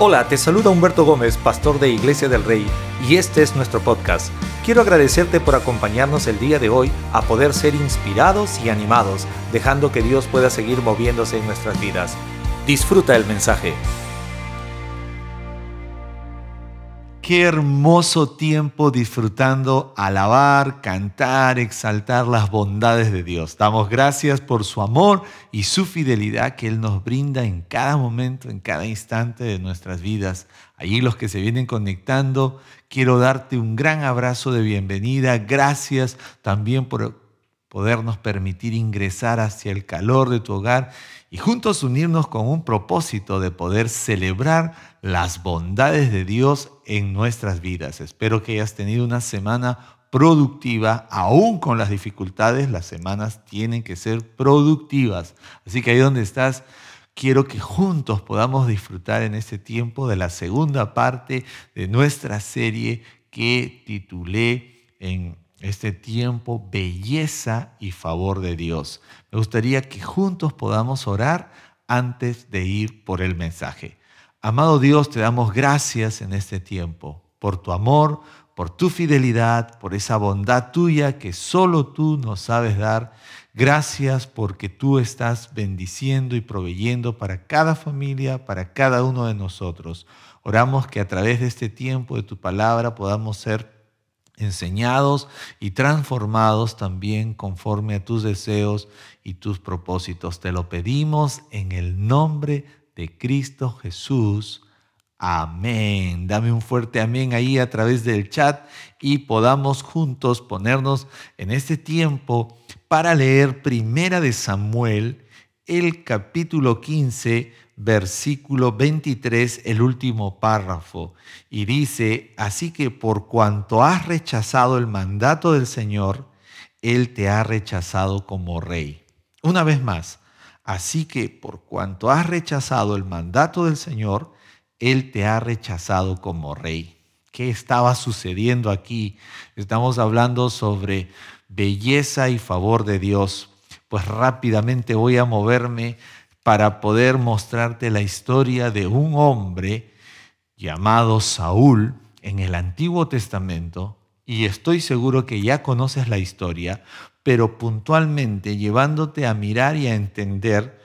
Hola, te saluda Humberto Gómez, pastor de Iglesia del Rey, y este es nuestro podcast. Quiero agradecerte por acompañarnos el día de hoy a poder ser inspirados y animados, dejando que Dios pueda seguir moviéndose en nuestras vidas. Disfruta el mensaje. Qué hermoso tiempo disfrutando alabar, cantar, exaltar las bondades de Dios. Damos gracias por su amor y su fidelidad que Él nos brinda en cada momento, en cada instante de nuestras vidas. Allí los que se vienen conectando, quiero darte un gran abrazo de bienvenida. Gracias también por podernos permitir ingresar hacia el calor de tu hogar y juntos unirnos con un propósito de poder celebrar las bondades de Dios en nuestras vidas. Espero que hayas tenido una semana productiva, aún con las dificultades, las semanas tienen que ser productivas. Así que ahí donde estás, quiero que juntos podamos disfrutar en este tiempo de la segunda parte de nuestra serie que titulé en este tiempo, belleza y favor de Dios. Me gustaría que juntos podamos orar antes de ir por el mensaje. Amado Dios, te damos gracias en este tiempo por tu amor, por tu fidelidad, por esa bondad tuya que solo tú nos sabes dar. Gracias porque tú estás bendiciendo y proveyendo para cada familia, para cada uno de nosotros. Oramos que a través de este tiempo de tu palabra podamos ser enseñados y transformados también conforme a tus deseos y tus propósitos. Te lo pedimos en el nombre de Cristo Jesús. Amén. Dame un fuerte amén ahí a través del chat y podamos juntos ponernos en este tiempo para leer Primera de Samuel, el capítulo 15, versículo 23, el último párrafo, y dice, así que por cuanto has rechazado el mandato del Señor, Él te ha rechazado como rey. Una vez más, así que por cuanto has rechazado el mandato del Señor, Él te ha rechazado como rey. ¿Qué estaba sucediendo aquí? Estamos hablando sobre belleza y favor de Dios. Pues rápidamente voy a moverme para poder mostrarte la historia de un hombre llamado Saúl en el Antiguo Testamento, y estoy seguro que ya conoces la historia, pero puntualmente llevándote a mirar y a entender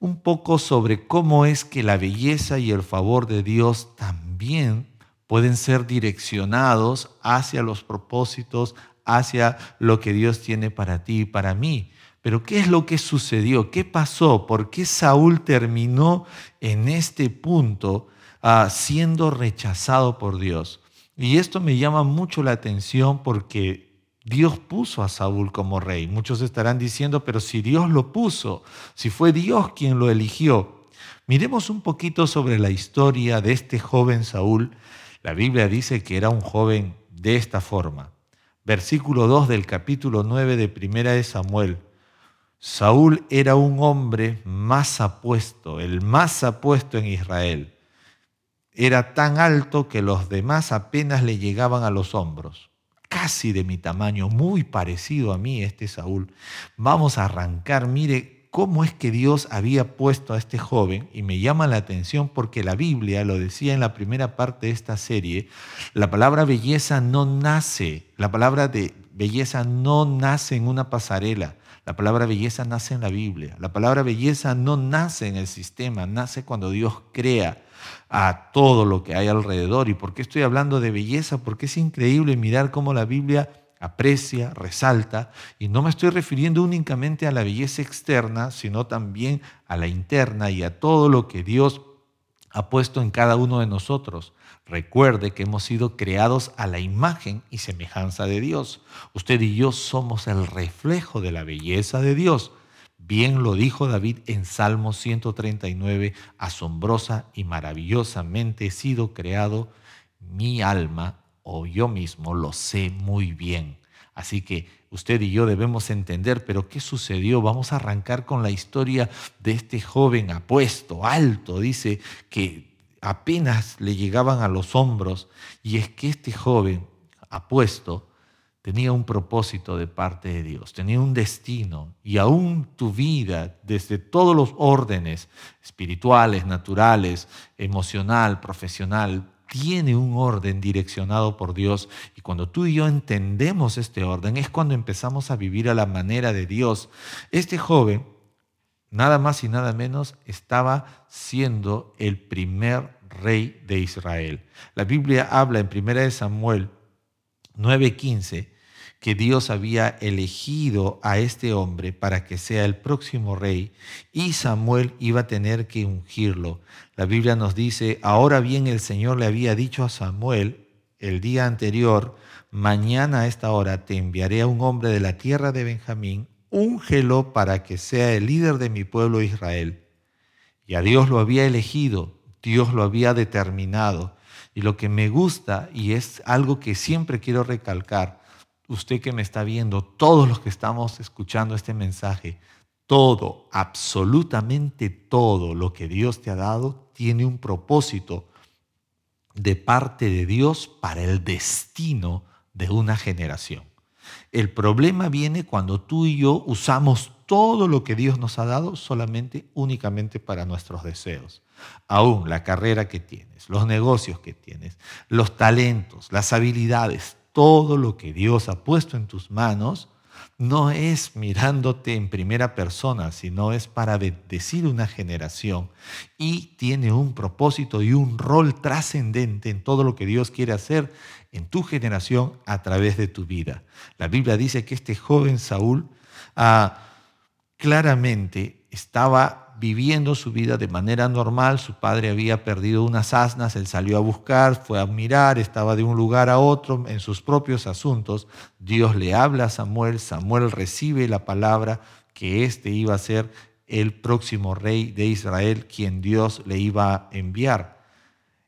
un poco sobre cómo es que la belleza y el favor de Dios también pueden ser direccionados hacia los propósitos, hacia lo que Dios tiene para ti y para mí. Pero ¿qué es lo que sucedió? ¿Qué pasó? ¿Por qué Saúl terminó en este punto ah, siendo rechazado por Dios? Y esto me llama mucho la atención porque Dios puso a Saúl como rey. Muchos estarán diciendo, pero si Dios lo puso, si fue Dios quien lo eligió. Miremos un poquito sobre la historia de este joven Saúl. La Biblia dice que era un joven de esta forma. Versículo 2 del capítulo 9 de Primera de Samuel. Saúl era un hombre más apuesto, el más apuesto en Israel. Era tan alto que los demás apenas le llegaban a los hombros. Casi de mi tamaño, muy parecido a mí este Saúl. Vamos a arrancar, mire cómo es que Dios había puesto a este joven, y me llama la atención porque la Biblia lo decía en la primera parte de esta serie, la palabra belleza no nace, la palabra de belleza no nace en una pasarela, la palabra belleza nace en la Biblia. La palabra belleza no nace en el sistema, nace cuando Dios crea a todo lo que hay alrededor. ¿Y por qué estoy hablando de belleza? Porque es increíble mirar cómo la Biblia aprecia, resalta, y no me estoy refiriendo únicamente a la belleza externa, sino también a la interna y a todo lo que Dios ha puesto en cada uno de nosotros. Recuerde que hemos sido creados a la imagen y semejanza de Dios. Usted y yo somos el reflejo de la belleza de Dios. Bien lo dijo David en Salmo 139, asombrosa y maravillosamente he sido creado, mi alma o yo mismo lo sé muy bien. Así que usted y yo debemos entender, pero ¿qué sucedió? Vamos a arrancar con la historia de este joven apuesto, alto, dice que apenas le llegaban a los hombros, y es que este joven apuesto tenía un propósito de parte de Dios, tenía un destino y aún tu vida, desde todos los órdenes espirituales, naturales, emocional, profesional, tiene un orden direccionado por Dios y cuando tú y yo entendemos este orden es cuando empezamos a vivir a la manera de Dios. Este joven, nada más y nada menos, estaba siendo el primer rey de Israel. La Biblia habla en 1 Samuel 9:15 que Dios había elegido a este hombre para que sea el próximo rey y Samuel iba a tener que ungirlo. La Biblia nos dice, ahora bien el Señor le había dicho a Samuel el día anterior, mañana a esta hora te enviaré a un hombre de la tierra de Benjamín, úngelo para que sea el líder de mi pueblo Israel. Y a Dios lo había elegido, Dios lo había determinado. Y lo que me gusta, y es algo que siempre quiero recalcar, usted que me está viendo, todos los que estamos escuchando este mensaje, todo, absolutamente todo lo que Dios te ha dado tiene un propósito de parte de Dios para el destino de una generación. El problema viene cuando tú y yo usamos todo lo que Dios nos ha dado solamente, únicamente para nuestros deseos. Aún la carrera que tienes, los negocios que tienes, los talentos, las habilidades, todo lo que Dios ha puesto en tus manos no es mirándote en primera persona, sino es para bendecir una generación y tiene un propósito y un rol trascendente en todo lo que Dios quiere hacer en tu generación a través de tu vida. La Biblia dice que este joven Saúl ah, claramente estaba viviendo su vida de manera normal. Su padre había perdido unas asnas, él salió a buscar, fue a mirar, estaba de un lugar a otro en sus propios asuntos. Dios le habla a Samuel, Samuel recibe la palabra que éste iba a ser el próximo rey de Israel, quien Dios le iba a enviar.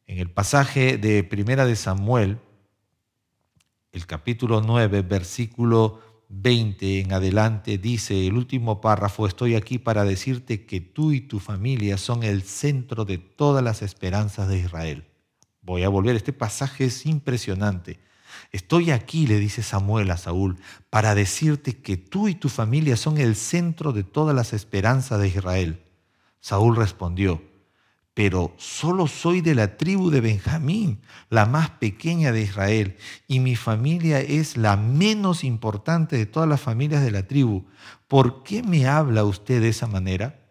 En el pasaje de Primera de Samuel, el capítulo 9, versículo 20 en adelante dice el último párrafo, estoy aquí para decirte que tú y tu familia son el centro de todas las esperanzas de Israel. Voy a volver, este pasaje es impresionante. Estoy aquí, le dice Samuel a Saúl, para decirte que tú y tu familia son el centro de todas las esperanzas de Israel. Saúl respondió, pero solo soy de la tribu de Benjamín, la más pequeña de Israel, y mi familia es la menos importante de todas las familias de la tribu. ¿Por qué me habla usted de esa manera?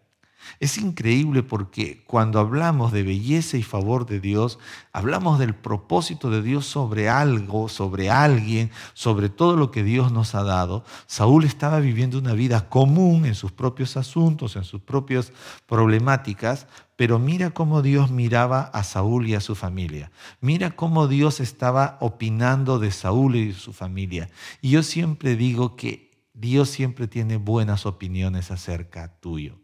Es increíble porque cuando hablamos de belleza y favor de Dios, hablamos del propósito de Dios sobre algo, sobre alguien, sobre todo lo que Dios nos ha dado. Saúl estaba viviendo una vida común en sus propios asuntos, en sus propias problemáticas, pero mira cómo Dios miraba a Saúl y a su familia. Mira cómo Dios estaba opinando de Saúl y su familia. Y yo siempre digo que Dios siempre tiene buenas opiniones acerca tuyo.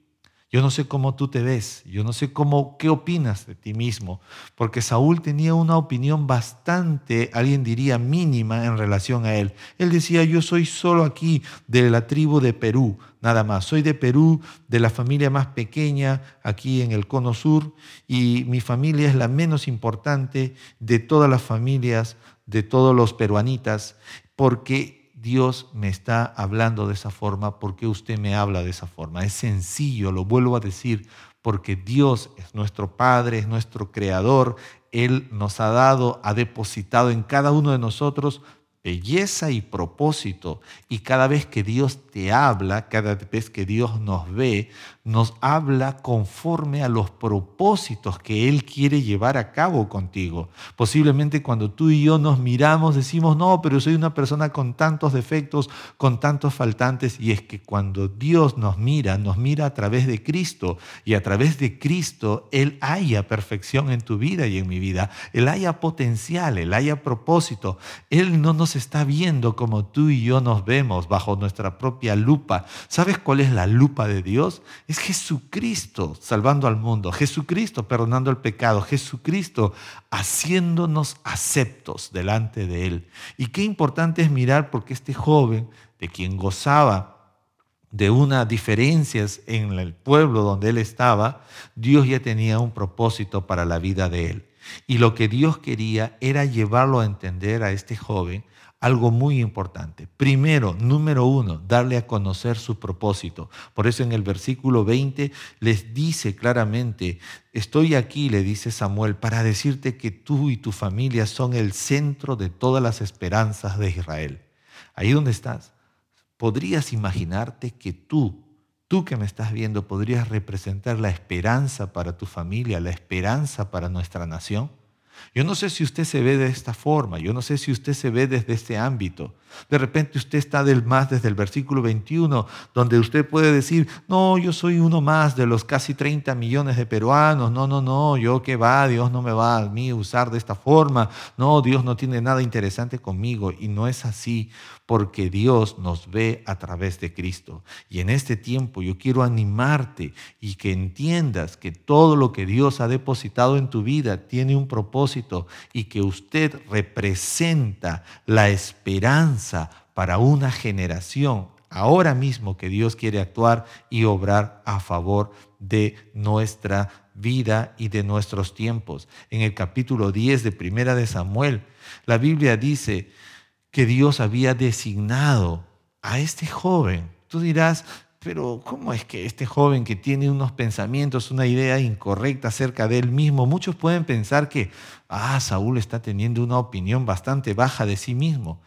Yo no sé cómo tú te ves, yo no sé cómo, qué opinas de ti mismo, porque Saúl tenía una opinión bastante, alguien diría mínima en relación a él. Él decía, yo soy solo aquí de la tribu de Perú, nada más. Soy de Perú, de la familia más pequeña aquí en el Cono Sur, y mi familia es la menos importante de todas las familias, de todos los peruanitas, porque Dios me está hablando de esa forma, ¿por qué usted me habla de esa forma? Es sencillo, lo vuelvo a decir, porque Dios es nuestro Padre, es nuestro Creador, Él nos ha dado, ha depositado en cada uno de nosotros belleza y propósito. Y cada vez que Dios te habla, cada vez que Dios nos ve, nos habla conforme a los propósitos que Él quiere llevar a cabo contigo. Posiblemente cuando tú y yo nos miramos decimos, no, pero soy una persona con tantos defectos, con tantos faltantes. Y es que cuando Dios nos mira, nos mira a través de Cristo. Y a través de Cristo, Él haya perfección en tu vida y en mi vida. Él haya potencial, Él haya propósito. Él no nos está viendo como tú y yo nos vemos bajo nuestra propia lupa. ¿Sabes cuál es la lupa de Dios? Es Jesucristo salvando al mundo, Jesucristo perdonando el pecado, Jesucristo haciéndonos aceptos delante de Él. Y qué importante es mirar porque este joven, de quien gozaba de unas diferencias en el pueblo donde él estaba, Dios ya tenía un propósito para la vida de él. Y lo que Dios quería era llevarlo a entender a este joven algo muy importante. Primero, número uno, darle a conocer su propósito. Por eso en el versículo 20 les dice claramente, estoy aquí, le dice Samuel, para decirte que tú y tu familia son el centro de todas las esperanzas de Israel. Ahí donde estás, ¿podrías imaginarte que tú, tú que me estás viendo, podrías representar la esperanza para tu familia, la esperanza para nuestra nación? Yo no sé si usted se ve de esta forma, yo no sé si usted se ve desde este ámbito. De repente usted está del más desde el versículo 21, donde usted puede decir, no, yo soy uno más de los casi 30 millones de peruanos, no, no, no, yo qué va, Dios no me va a mí usar de esta forma, no, Dios no tiene nada interesante conmigo. Y no es así, porque Dios nos ve a través de Cristo. Y en este tiempo yo quiero animarte y que entiendas que todo lo que Dios ha depositado en tu vida tiene un propósito y que usted representa la esperanza para una generación ahora mismo que Dios quiere actuar y obrar a favor de nuestra vida y de nuestros tiempos. En el capítulo 10 de Primera de Samuel, la Biblia dice, que Dios había designado a este joven. Tú dirás, pero ¿cómo es que este joven que tiene unos pensamientos, una idea incorrecta acerca de él mismo, muchos pueden pensar que, ah, Saúl está teniendo una opinión bastante baja de sí mismo?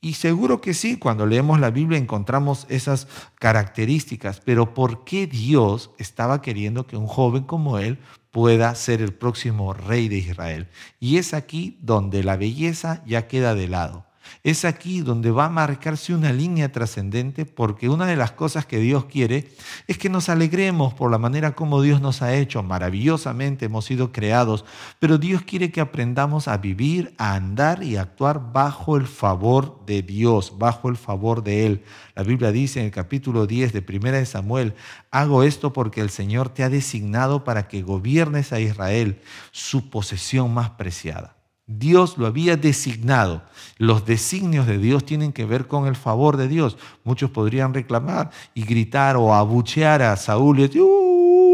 Y seguro que sí, cuando leemos la Biblia encontramos esas características, pero ¿por qué Dios estaba queriendo que un joven como él pueda ser el próximo rey de Israel? Y es aquí donde la belleza ya queda de lado. Es aquí donde va a marcarse una línea trascendente porque una de las cosas que Dios quiere es que nos alegremos por la manera como Dios nos ha hecho. Maravillosamente hemos sido creados, pero Dios quiere que aprendamos a vivir, a andar y a actuar bajo el favor de Dios, bajo el favor de Él. La Biblia dice en el capítulo 10 de 1 de Samuel, hago esto porque el Señor te ha designado para que gobiernes a Israel, su posesión más preciada. Dios lo había designado. Los designios de Dios tienen que ver con el favor de Dios. Muchos podrían reclamar y gritar o abuchear a Saúl y decir,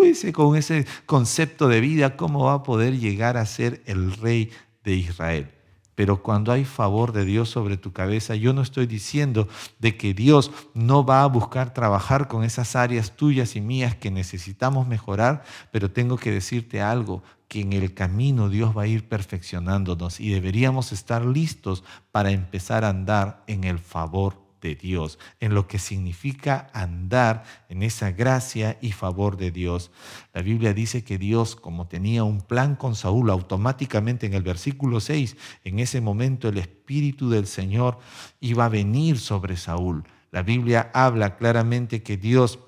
ese, con ese concepto de vida, ¿cómo va a poder llegar a ser el rey de Israel? Pero cuando hay favor de Dios sobre tu cabeza, yo no estoy diciendo de que Dios no va a buscar trabajar con esas áreas tuyas y mías que necesitamos mejorar, pero tengo que decirte algo, que en el camino Dios va a ir perfeccionándonos y deberíamos estar listos para empezar a andar en el favor de Dios, en lo que significa andar en esa gracia y favor de Dios. La Biblia dice que Dios, como tenía un plan con Saúl, automáticamente en el versículo 6, en ese momento el Espíritu del Señor iba a venir sobre Saúl. La Biblia habla claramente que Dios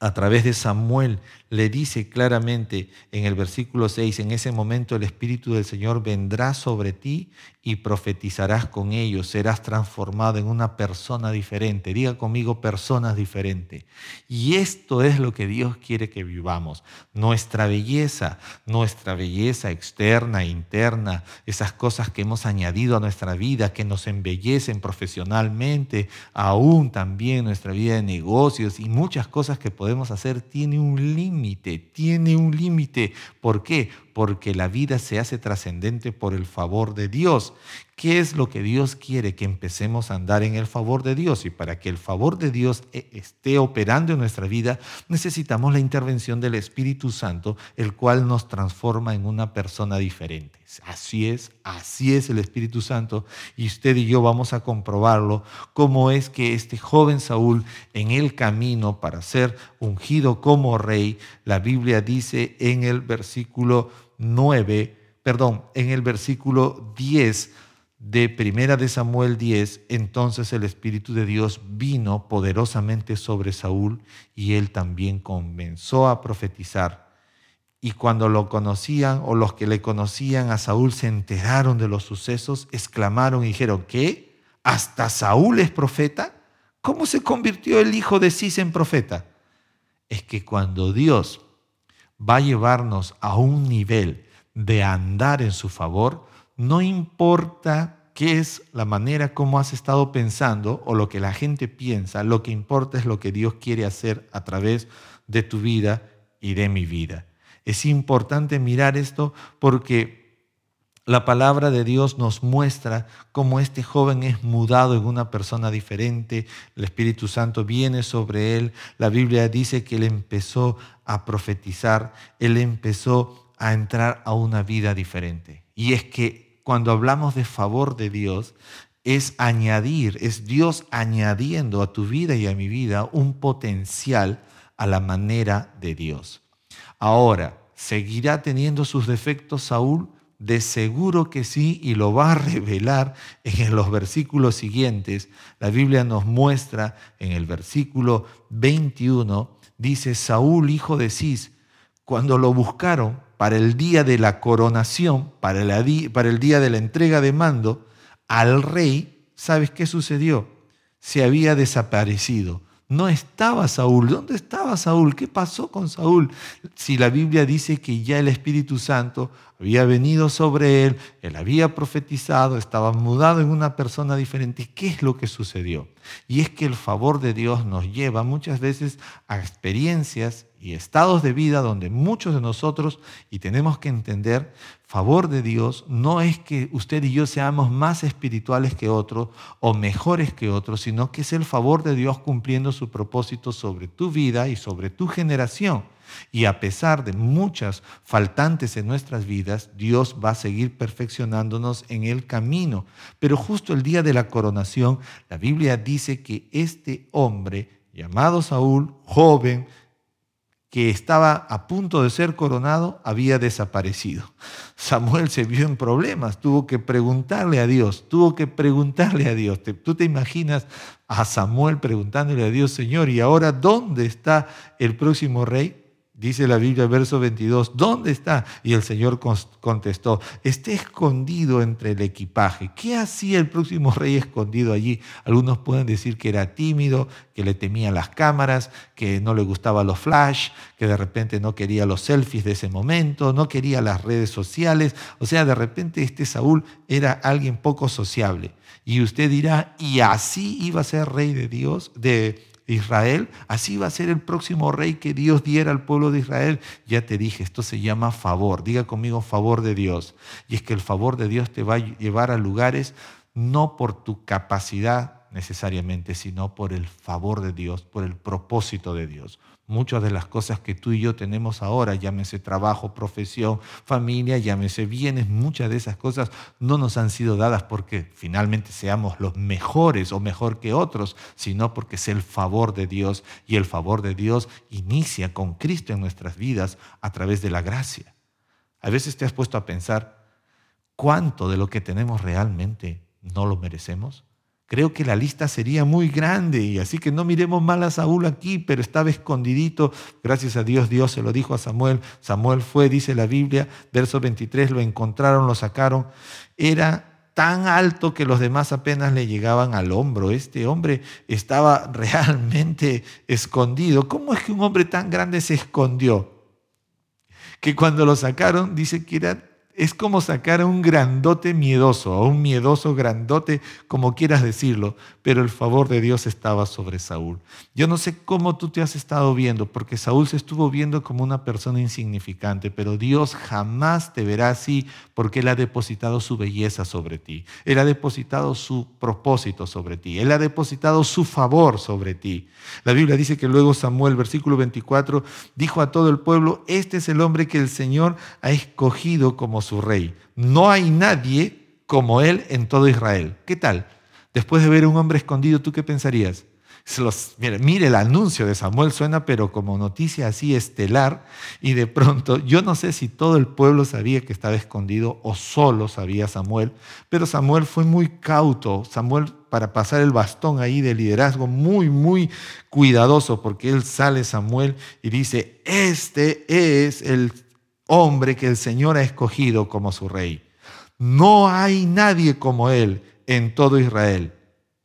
a través de Samuel le dice claramente en el versículo 6, en ese momento el Espíritu del Señor vendrá sobre ti y profetizarás con ellos, serás transformado en una persona diferente. Diga conmigo personas diferentes. Y esto es lo que Dios quiere que vivamos. Nuestra belleza, nuestra belleza externa, interna, esas cosas que hemos añadido a nuestra vida, que nos embellecen profesionalmente, aún también nuestra vida de negocios y muchas cosas que podemos hacer, tiene un límite tiene un límite. ¿Por qué? Porque la vida se hace trascendente por el favor de Dios. ¿Qué es lo que Dios quiere? Que empecemos a andar en el favor de Dios. Y para que el favor de Dios eh, esté operando en nuestra vida, necesitamos la intervención del Espíritu Santo, el cual nos transforma en una persona diferente. Así es, así es el Espíritu Santo. Y usted y yo vamos a comprobarlo, cómo es que este joven Saúl, en el camino para ser ungido como rey, la Biblia dice en el versículo 9, perdón, en el versículo 10, de Primera de Samuel 10, entonces el Espíritu de Dios vino poderosamente sobre Saúl y él también comenzó a profetizar. Y cuando lo conocían o los que le conocían a Saúl se enteraron de los sucesos, exclamaron y dijeron, ¿qué? ¿Hasta Saúl es profeta? ¿Cómo se convirtió el hijo de Cis en profeta? Es que cuando Dios va a llevarnos a un nivel de andar en su favor, no importa qué es la manera como has estado pensando o lo que la gente piensa, lo que importa es lo que Dios quiere hacer a través de tu vida y de mi vida. Es importante mirar esto porque la palabra de Dios nos muestra cómo este joven es mudado en una persona diferente, el Espíritu Santo viene sobre él, la Biblia dice que él empezó a profetizar, él empezó a entrar a una vida diferente. Y es que cuando hablamos de favor de Dios, es añadir, es Dios añadiendo a tu vida y a mi vida un potencial a la manera de Dios. Ahora, ¿seguirá teniendo sus defectos Saúl? De seguro que sí, y lo va a revelar en los versículos siguientes. La Biblia nos muestra en el versículo 21, dice, Saúl, hijo de Cis, cuando lo buscaron para el día de la coronación, para, para el día de la entrega de mando, al rey, ¿sabes qué sucedió? Se había desaparecido. No estaba Saúl. ¿Dónde estaba Saúl? ¿Qué pasó con Saúl? Si la Biblia dice que ya el Espíritu Santo había venido sobre él, él había profetizado, estaba mudado en una persona diferente. ¿Qué es lo que sucedió? Y es que el favor de Dios nos lleva muchas veces a experiencias y estados de vida donde muchos de nosotros, y tenemos que entender, favor de Dios no es que usted y yo seamos más espirituales que otros o mejores que otros, sino que es el favor de Dios cumpliendo su propósito sobre tu vida y sobre tu generación. Y a pesar de muchas faltantes en nuestras vidas, Dios va a seguir perfeccionándonos en el camino. Pero justo el día de la coronación, la Biblia dice que este hombre, llamado Saúl, joven, que estaba a punto de ser coronado había desaparecido. Samuel se vio en problemas, tuvo que preguntarle a Dios, tuvo que preguntarle a Dios. ¿Tú te imaginas a Samuel preguntándole a Dios, Señor, ¿y ahora dónde está el próximo rey? Dice la Biblia, verso 22, ¿dónde está? Y el Señor contestó, está escondido entre el equipaje. ¿Qué hacía el próximo rey escondido allí? Algunos pueden decir que era tímido, que le temía las cámaras, que no le gustaba los flash, que de repente no quería los selfies de ese momento, no quería las redes sociales. O sea, de repente este Saúl era alguien poco sociable. Y usted dirá, ¿y así iba a ser rey de Dios, de Israel, así va a ser el próximo rey que Dios diera al pueblo de Israel. Ya te dije, esto se llama favor. Diga conmigo favor de Dios. Y es que el favor de Dios te va a llevar a lugares no por tu capacidad necesariamente, sino por el favor de Dios, por el propósito de Dios. Muchas de las cosas que tú y yo tenemos ahora, llámese trabajo, profesión, familia, llámese bienes, muchas de esas cosas no nos han sido dadas porque finalmente seamos los mejores o mejor que otros, sino porque es el favor de Dios y el favor de Dios inicia con Cristo en nuestras vidas a través de la gracia. A veces te has puesto a pensar cuánto de lo que tenemos realmente no lo merecemos. Creo que la lista sería muy grande y así que no miremos mal a Saúl aquí, pero estaba escondidito. Gracias a Dios, Dios se lo dijo a Samuel. Samuel fue, dice la Biblia, verso 23, lo encontraron, lo sacaron. Era tan alto que los demás apenas le llegaban al hombro. Este hombre estaba realmente escondido. ¿Cómo es que un hombre tan grande se escondió? Que cuando lo sacaron, dice que era es como sacar a un grandote miedoso, a un miedoso grandote, como quieras decirlo, pero el favor de Dios estaba sobre Saúl. Yo no sé cómo tú te has estado viendo, porque Saúl se estuvo viendo como una persona insignificante, pero Dios jamás te verá así porque Él ha depositado su belleza sobre ti, Él ha depositado su propósito sobre ti, Él ha depositado su favor sobre ti. La Biblia dice que luego Samuel, versículo 24, dijo a todo el pueblo, este es el hombre que el Señor ha escogido como rey. No hay nadie como él en todo Israel. ¿Qué tal? Después de ver a un hombre escondido, ¿tú qué pensarías? mire, el anuncio de Samuel suena, pero como noticia así estelar, y de pronto, yo no sé si todo el pueblo sabía que estaba escondido o solo sabía Samuel, pero Samuel fue muy cauto, Samuel para pasar el bastón ahí de liderazgo, muy, muy cuidadoso, porque él sale Samuel y dice, este es el hombre que el Señor ha escogido como su rey. No hay nadie como él en todo Israel.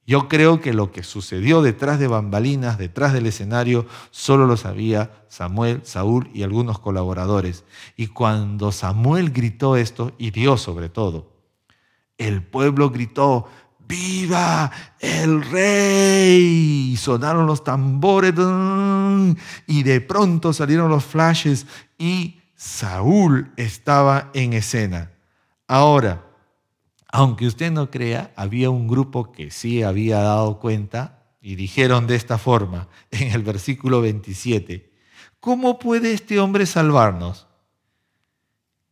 Yo creo que lo que sucedió detrás de bambalinas, detrás del escenario, solo lo sabía Samuel, Saúl y algunos colaboradores. Y cuando Samuel gritó esto, y Dios sobre todo, el pueblo gritó, ¡Viva el rey! Y sonaron los tambores y de pronto salieron los flashes y Saúl estaba en escena. Ahora, aunque usted no crea, había un grupo que sí había dado cuenta y dijeron de esta forma en el versículo 27, ¿cómo puede este hombre salvarnos?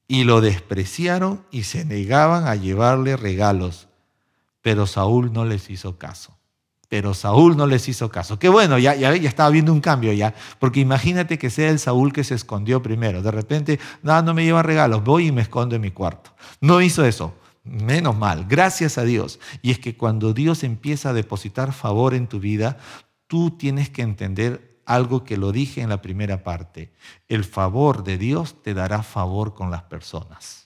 Y lo despreciaron y se negaban a llevarle regalos, pero Saúl no les hizo caso. Pero Saúl no les hizo caso. Qué bueno, ya, ya, ya estaba viendo un cambio ya. Porque imagínate que sea el Saúl que se escondió primero. De repente, no, no me lleva regalos, voy y me escondo en mi cuarto. No hizo eso. Menos mal, gracias a Dios. Y es que cuando Dios empieza a depositar favor en tu vida, tú tienes que entender algo que lo dije en la primera parte. El favor de Dios te dará favor con las personas.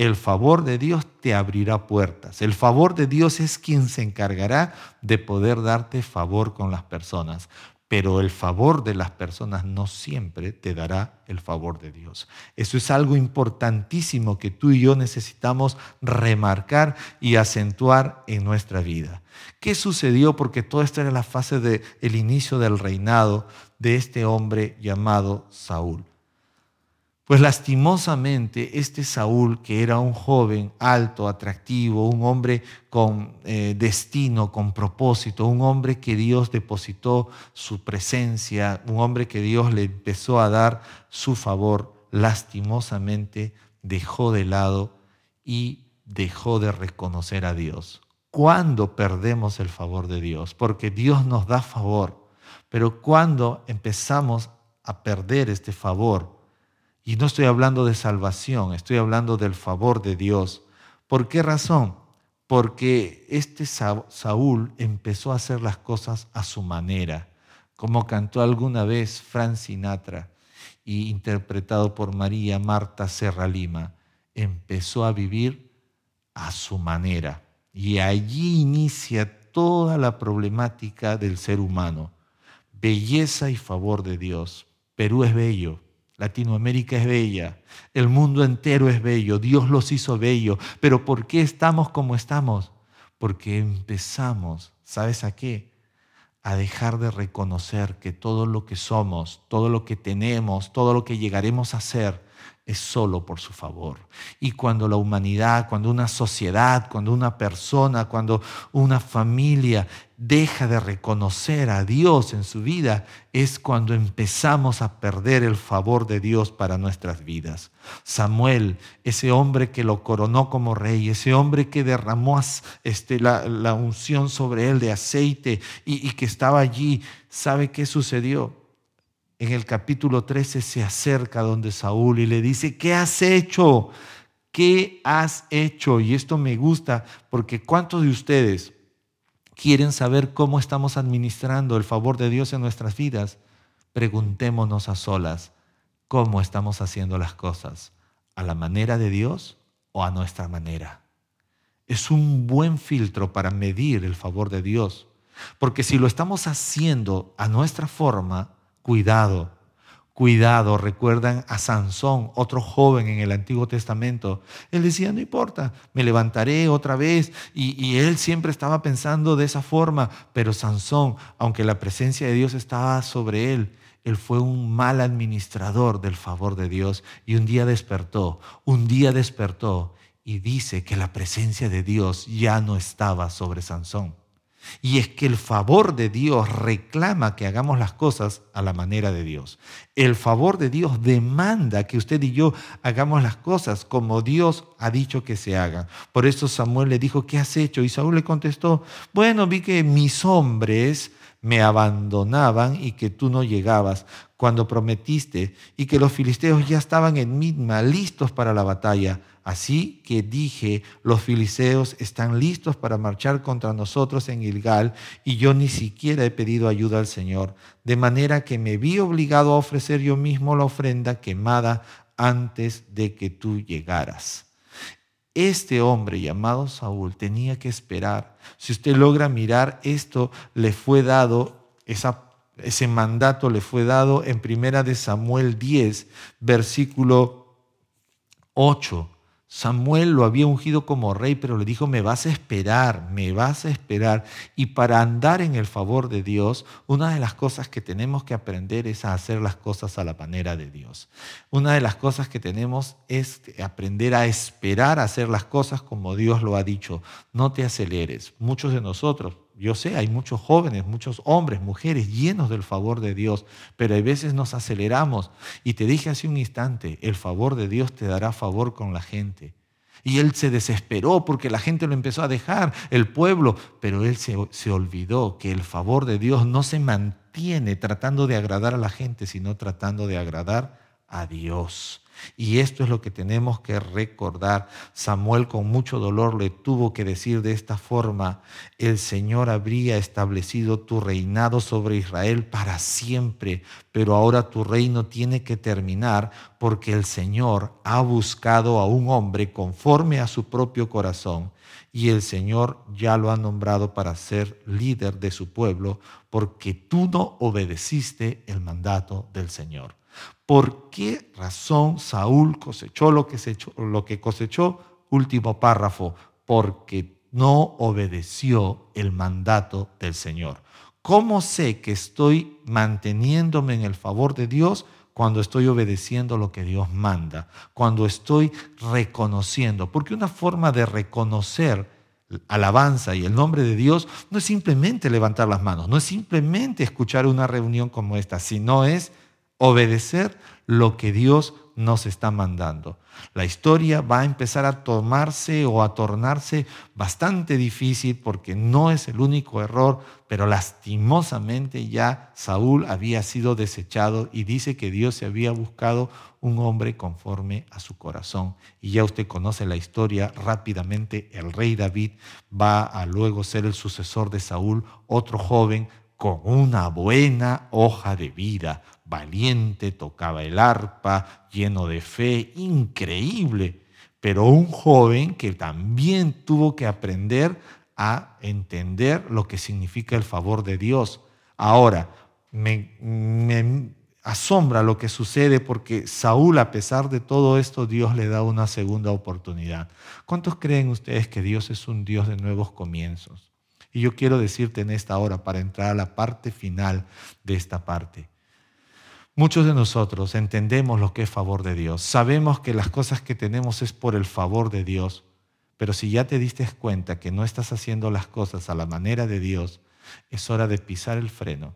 El favor de Dios te abrirá puertas. El favor de Dios es quien se encargará de poder darte favor con las personas pero el favor de las personas no siempre te dará el favor de Dios. Eso es algo importantísimo que tú y yo necesitamos remarcar y acentuar en nuestra vida. ¿Qué sucedió? Porque toda esta era la fase del el inicio del reinado de este hombre llamado Saúl. Pues lastimosamente este Saúl, que era un joven alto, atractivo, un hombre con eh, destino, con propósito, un hombre que Dios depositó su presencia, un hombre que Dios le empezó a dar su favor, lastimosamente dejó de lado y dejó de reconocer a Dios. ¿Cuándo perdemos el favor de Dios? Porque Dios nos da favor, pero cuando empezamos a perder este favor, y no estoy hablando de salvación, estoy hablando del favor de Dios. ¿Por qué razón? Porque este Saúl empezó a hacer las cosas a su manera, como cantó alguna vez Frank Sinatra y interpretado por María Marta Serra Lima. Empezó a vivir a su manera. Y allí inicia toda la problemática del ser humano. Belleza y favor de Dios. Perú es bello, Latinoamérica es bella, el mundo entero es bello, Dios los hizo bello, pero ¿por qué estamos como estamos? Porque empezamos, ¿sabes a qué? A dejar de reconocer que todo lo que somos, todo lo que tenemos, todo lo que llegaremos a ser, es solo por su favor. Y cuando la humanidad, cuando una sociedad, cuando una persona, cuando una familia deja de reconocer a Dios en su vida, es cuando empezamos a perder el favor de Dios para nuestras vidas. Samuel, ese hombre que lo coronó como rey, ese hombre que derramó este, la, unción sobre él de aceite y, y que estaba allí, ¿sabe qué sucedió? En el capítulo 13 se acerca donde Saúl y le dice, ¿qué has hecho? ¿Qué has hecho? Y esto me gusta porque ¿cuántos de ustedes quieren saber cómo estamos administrando el favor de Dios en nuestras vidas, preguntémonos a solas cómo estamos haciendo las cosas, a la manera de Dios o a nuestra manera. Es un buen filtro para medir el favor de Dios, porque si lo estamos haciendo a nuestra forma, cuidado, Cuidado, recuerdan a Sansón, otro joven en el Antiguo Testamento. Él decía, no importa, me levantaré otra vez. Y, él siempre estaba pensando de esa forma. Pero Sansón, aunque la presencia de Dios estaba sobre él, él fue un mal administrador del favor de Dios. Y un día despertó, un día despertó y dice que la presencia de Dios ya no estaba sobre Sansón. Y es que el favor de Dios reclama que hagamos las cosas a la manera de Dios. El favor de Dios demanda que usted y yo hagamos las cosas como Dios ha dicho que se hagan. Por eso Samuel le dijo, ¿qué has hecho? Y Saúl le contestó, bueno, vi que mis hombres me abandonaban y que tú no llegabas cuando prometiste y que los filisteos ya estaban en Midma listos para la batalla. Así que dije, los filisteos están listos para marchar contra nosotros en Gilgal y yo ni siquiera he pedido ayuda al Señor, de manera que me vi obligado a ofrecer yo mismo la ofrenda quemada antes de que tú llegaras. Este hombre llamado Saúl tenía que esperar. Si usted logra mirar, esto le fue dado, ese mandato le fue dado en primera de Samuel 10, versículo 8 Samuel lo había ungido como rey, pero le dijo, me vas a esperar, me vas a esperar. Y para andar en el favor de Dios, una de las cosas que tenemos que aprender es a hacer las cosas a la manera de Dios. Una de las cosas que tenemos es aprender a esperar a hacer las cosas como Dios lo ha dicho. No te aceleres. Muchos de nosotros, yo sé, hay muchos jóvenes, muchos hombres, mujeres llenos del favor de Dios, pero a veces nos aceleramos. Y te dije hace un instante, el favor de Dios te dará favor con la gente. Y él se desesperó porque la gente lo empezó a dejar, el pueblo, pero él se, se olvidó que el favor de Dios no se mantiene tratando de agradar a la gente, sino tratando de agradar a Dios. Y esto es lo que tenemos que recordar. Samuel con mucho dolor le tuvo que decir de esta forma, el Señor habría establecido tu reinado sobre Israel para siempre, pero ahora tu reino tiene que terminar porque el Señor ha buscado a un hombre conforme a su propio corazón y el Señor ya lo ha nombrado para ser líder de su pueblo porque tú no obedeciste el mandato del Señor. ¿Por qué razón Saúl cosechó lo que, lo que cosechó? Último párrafo, porque no obedeció el mandato del Señor. ¿Cómo sé que estoy manteniéndome en el favor de Dios? Cuando estoy obedeciendo lo que Dios manda, cuando estoy reconociendo, porque una forma de reconocer alabanza y el nombre de Dios no es simplemente levantar las manos, no es simplemente escuchar una reunión como esta, sino es obedecer lo que Dios nos está mandando. La historia va a empezar a tomarse o a tornarse bastante difícil porque no es el único error, pero lastimosamente ya Saúl había sido desechado y dice que Dios se había buscado un hombre conforme a su corazón. Y ya usted conoce la historia rápidamente, el rey David va a luego ser el sucesor de Saúl, otro joven con una buena hoja de vida, valiente, tocaba el arpa, lleno de fe, increíble, pero un joven que también tuvo que aprender a entender lo que significa el favor de Dios. Ahora, me, asombra lo que sucede porque Saúl, a pesar de todo esto, Dios le da una segunda oportunidad. ¿Cuántos creen ustedes que Dios es un Dios de nuevos comienzos? Y yo quiero decirte en esta hora, para entrar a la parte final de esta parte, muchos de nosotros entendemos lo que es favor de Dios, sabemos que las cosas que tenemos es por el favor de Dios, pero si ya te diste cuenta que no estás haciendo las cosas a la manera de Dios, es hora de pisar el freno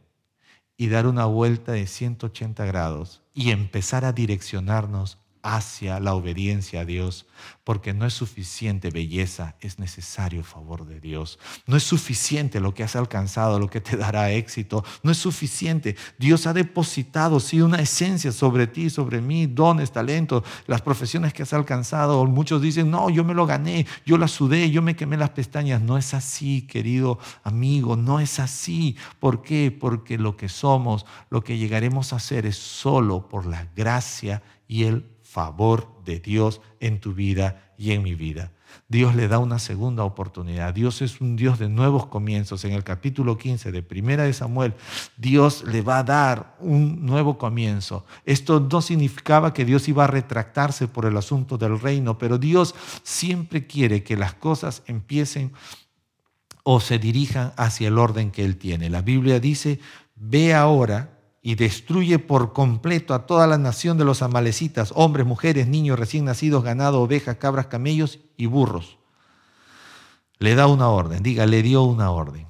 y dar una vuelta de 180 grados y empezar a direccionarnos hacia la obediencia a Dios, porque no es suficiente belleza, es necesario favor de Dios. No es suficiente lo que has alcanzado, lo que te dará éxito, no es suficiente. Dios ha depositado, sí, una esencia sobre ti, sobre mí, dones, talentos, las profesiones que has alcanzado. Muchos dicen, no, yo me lo gané, yo la sudé, yo me quemé las pestañas. No es así, querido amigo, no es así. ¿Por qué? Porque lo que somos, lo que llegaremos a ser es solo por la gracia y el favor de Dios en tu vida y en mi vida. Dios le da una segunda oportunidad. Dios es un Dios de nuevos comienzos. En el capítulo 15 de Primera de Samuel, Dios le va a dar un nuevo comienzo. Esto no significaba que Dios iba a retractarse por el asunto del reino, pero Dios siempre quiere que las cosas empiecen o se dirijan hacia el orden que Él tiene. La Biblia dice, ve ahora y destruye por completo a toda la nación de los amalecitas, hombres, mujeres, niños recién nacidos, ganado, ovejas, cabras, camellos y burros. Le da una orden, diga, le dio una orden.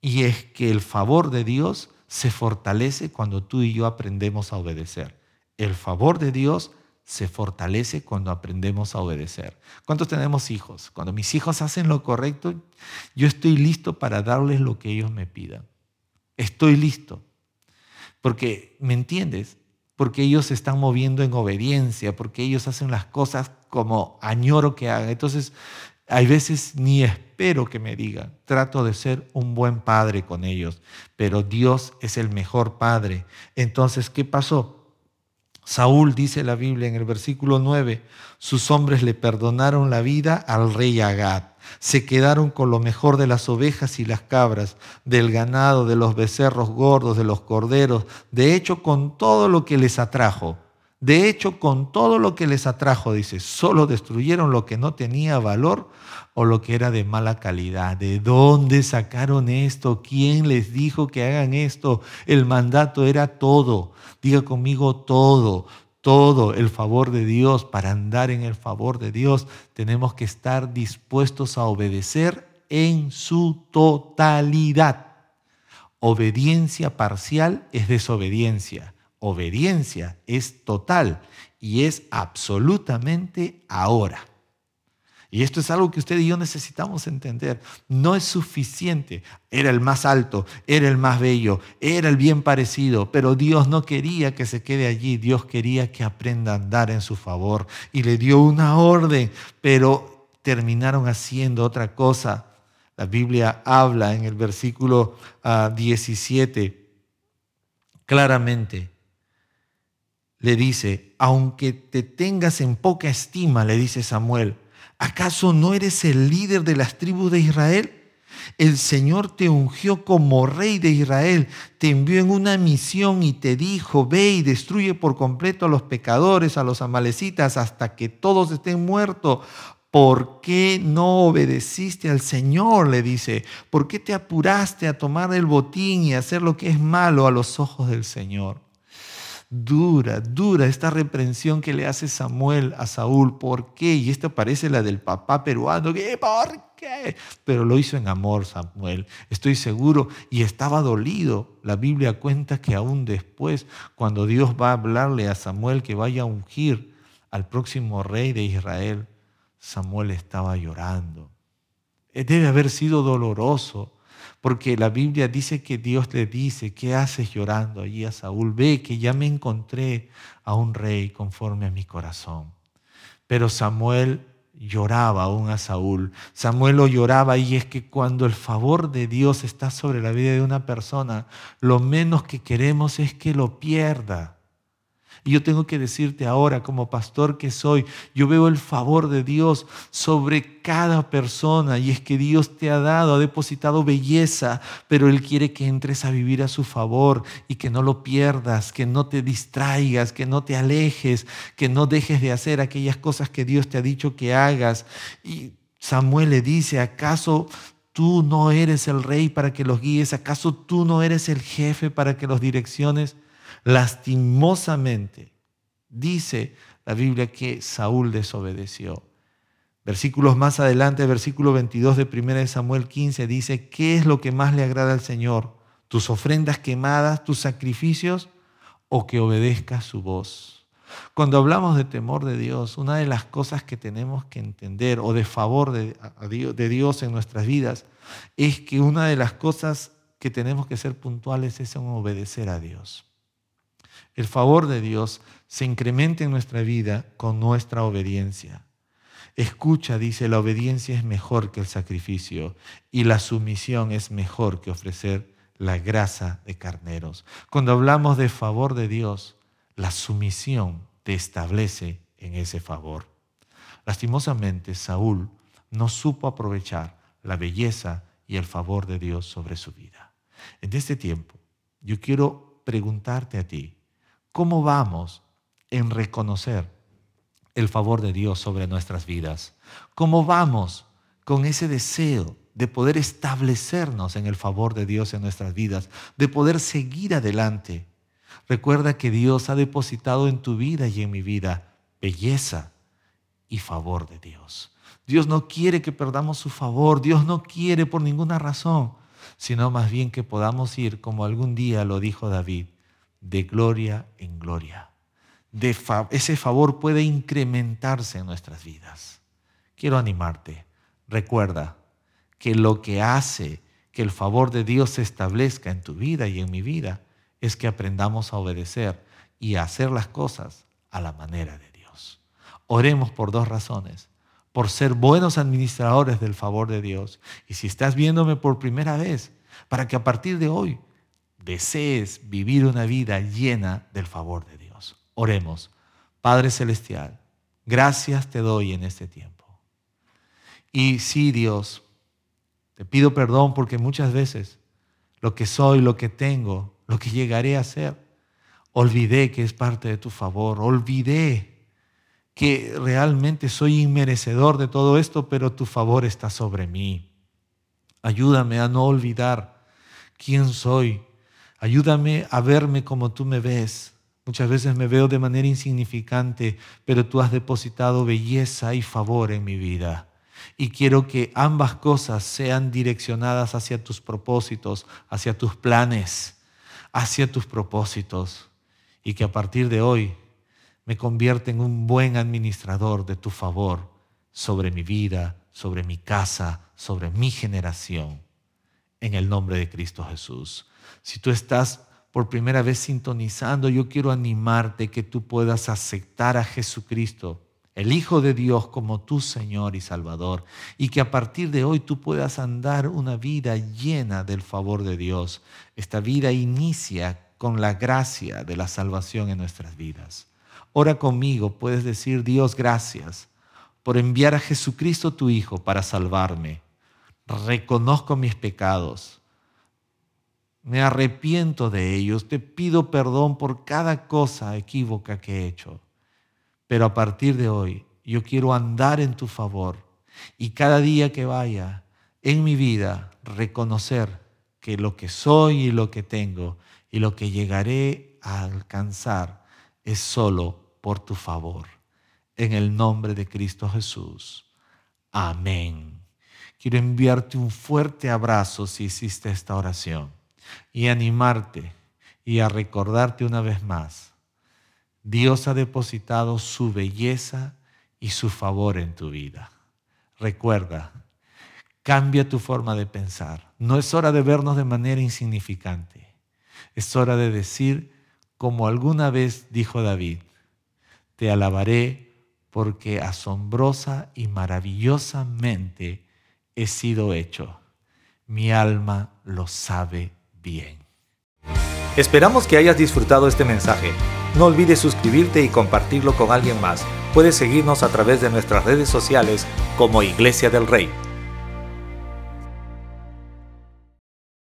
Y es que el favor de Dios se fortalece cuando tú y yo aprendemos a obedecer. El favor de Dios se fortalece cuando aprendemos a obedecer. ¿Cuántos tenemos hijos? Cuando mis hijos hacen lo correcto, yo estoy listo para darles lo que ellos me pidan. Estoy listo. Porque, ¿me entiendes? Porque ellos se están moviendo en obediencia, porque ellos hacen las cosas como añoro que hagan. Entonces, hay veces ni espero que me digan, trato de ser un buen padre con ellos, pero Dios es el mejor padre. Entonces, ¿qué pasó? Saúl dice la Biblia en el versículo 9, sus hombres le perdonaron la vida al rey Agad se quedaron con lo mejor de las ovejas y las cabras, del ganado, de los becerros gordos, de los corderos, de hecho con todo lo que les atrajo. De hecho, con todo lo que les atrajo, dice, solo destruyeron lo que no tenía valor o lo que era de mala calidad. ¿De dónde sacaron esto? ¿Quién les dijo que hagan esto? El mandato era todo. Diga conmigo todo todo el favor de Dios, para andar en el favor de Dios, tenemos que estar dispuestos a obedecer en su totalidad. Obediencia parcial es desobediencia. Obediencia es total y es absolutamente ahora. Y esto es algo que usted y yo necesitamos entender. No es suficiente. Era el más alto, era el más bello, era el bien parecido, pero Dios no quería que se quede allí. Dios quería que aprenda a andar en su favor y le dio una orden, pero terminaron haciendo otra cosa. La Biblia habla en el versículo 17 ah, claramente. Le dice, aunque te tengas en poca estima, le dice Samuel, ¿Acaso no eres el líder de las tribus de Israel? El Señor te ungió como rey de Israel, te envió en una misión y te dijo, ve y destruye por completo a los pecadores, a los amalecitas, hasta que todos estén muertos. ¿Por qué no obedeciste al Señor? Le dice. ¿Por qué te apuraste a tomar el botín y hacer lo que es malo a los ojos del Señor? Dura, dura esta reprensión que le hace Samuel a Saúl. ¿Por qué? Y esta parece la del papá peruano. ¿Por qué? Pero lo hizo en amor Samuel, estoy seguro, y estaba dolido. La Biblia cuenta que aún después, cuando Dios va a hablarle a Samuel que vaya a ungir al próximo rey de Israel, Samuel estaba llorando. Debe haber sido doloroso porque la Biblia dice que Dios le dice, ¿qué haces llorando allí a Saúl? Ve que ya me encontré a un rey conforme a mi corazón. Pero Samuel lloraba aún a Saúl. Samuel lo lloraba y es que cuando el favor de Dios está sobre la vida de una persona, lo menos que queremos es que lo pierda. Y yo tengo que decirte ahora, como pastor que soy, yo veo el favor de Dios sobre cada persona y es que Dios te ha dado, ha depositado belleza, pero Él quiere que entres a vivir a su favor y que no lo pierdas, que no te distraigas, que no te alejes, que no dejes de hacer aquellas cosas que Dios te ha dicho que hagas. Y Samuel le dice, ¿acaso tú no eres el rey para que los guíes? ¿Acaso tú no eres el jefe para que los direcciones? Lastimosamente, dice la Biblia que Saúl desobedeció. Versículos más adelante, versículo 22 de 1 Samuel 15 dice, ¿qué es lo que más le agrada al Señor? ¿Tus ofrendas quemadas, tus sacrificios o que obedezca su voz? Cuando hablamos de temor de Dios, una de las cosas que tenemos que entender o de favor de, de Dios en nuestras vidas es que una de las cosas que tenemos que ser puntuales es en obedecer a Dios el favor de Dios se incrementa en nuestra vida con nuestra obediencia. Escucha, dice, la obediencia es mejor que el sacrificio y la sumisión es mejor que ofrecer la grasa de carneros. Cuando hablamos de favor de Dios, la sumisión te establece en ese favor. Lastimosamente, Saúl no supo aprovechar la belleza y el favor de Dios sobre su vida. En este tiempo, yo quiero preguntarte a ti, ¿Cómo vamos en reconocer el favor de Dios sobre nuestras vidas? ¿Cómo vamos con ese deseo de poder establecernos en el favor de Dios en nuestras vidas, de poder seguir adelante? Recuerda que Dios ha depositado en tu vida y en mi vida belleza y favor de Dios. Dios no quiere que perdamos su favor, Dios no quiere por ninguna razón, sino más bien que podamos ir, como algún día lo dijo David, de gloria en gloria. Ese favor puede incrementarse en nuestras vidas. Quiero animarte. Recuerda que lo que hace que el favor de Dios se establezca en tu vida y en mi vida es que aprendamos a obedecer y a hacer las cosas a la manera de Dios. Oremos por dos razones. Por ser buenos administradores del favor de Dios. Y si estás viéndome por primera vez, para que a partir de hoy desees vivir una vida llena del favor de Dios. Oremos. Padre Celestial, gracias te doy en este tiempo. Y sí, Dios, te pido perdón porque muchas veces lo que soy, lo que tengo, lo que llegaré a ser, Olvidé que es parte de tu favor. Olvidé que realmente soy inmerecedor de todo esto, pero tu favor está sobre mí. Ayúdame a no olvidar quién soy. Ayúdame a verme como tú me ves. Muchas veces me veo de manera insignificante, pero tú has depositado belleza y favor en mi vida. Y quiero que ambas cosas sean direccionadas hacia tus propósitos, hacia tus planes, hacia tus propósitos. Y que a partir de hoy me convierta en un buen administrador de tu favor sobre mi vida, sobre mi casa, sobre mi generación. En el nombre de Cristo Jesús. Si tú estás por primera vez sintonizando, yo quiero animarte que tú puedas aceptar a Jesucristo, el Hijo de Dios, como tu Señor y Salvador, y que a partir de hoy tú puedas andar una vida llena del favor de Dios. Esta vida inicia con la gracia de la salvación en nuestras vidas. Ora conmigo, puedes decir, Dios, gracias por enviar a Jesucristo tu Hijo para salvarme. Reconozco mis pecados me arrepiento de ellos, te pido perdón por cada cosa equívoca que he hecho. Pero a partir de hoy yo quiero andar en tu favor y cada día que vaya en mi vida reconocer que lo que soy y lo que tengo y lo que llegaré a alcanzar es solo por tu favor. En el nombre de Cristo Jesús. Amén. Quiero enviarte un fuerte abrazo si hiciste esta oración y animarte y a recordarte una vez más, Dios ha depositado su belleza y su favor en tu vida. Recuerda, cambia tu forma de pensar. No es hora de vernos de manera insignificante. Es hora de decir, como alguna vez dijo David, te alabaré porque asombrosa y maravillosamente he sido hecho. Mi alma lo sabe bien. Esperamos que hayas disfrutado este mensaje. No olvides suscribirte y compartirlo con alguien más. Puedes seguirnos a través de nuestras redes sociales como Iglesia del Rey.